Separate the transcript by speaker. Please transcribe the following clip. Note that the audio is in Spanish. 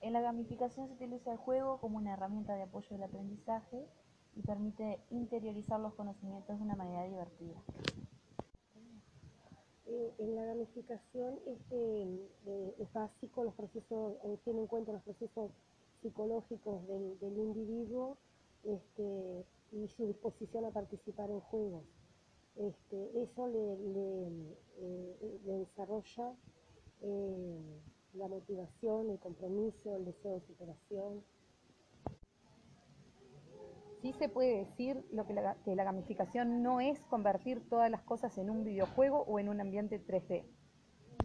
Speaker 1: En la gamificación se utiliza el juego como una herramienta de apoyo del aprendizaje y permite interiorizar los conocimientos de una manera divertida.
Speaker 2: Eh, en la gamificación este, eh, es básico los procesos, eh, tiene en cuenta los procesos psicológicos del, individuo este, y su disposición a participar en juegos. Este, eso le, le desarrolla la motivación, el compromiso, el deseo de superación.
Speaker 3: Sí se puede decir lo que, la, que la gamificación no es convertir todas las cosas en un videojuego o en un ambiente 3D.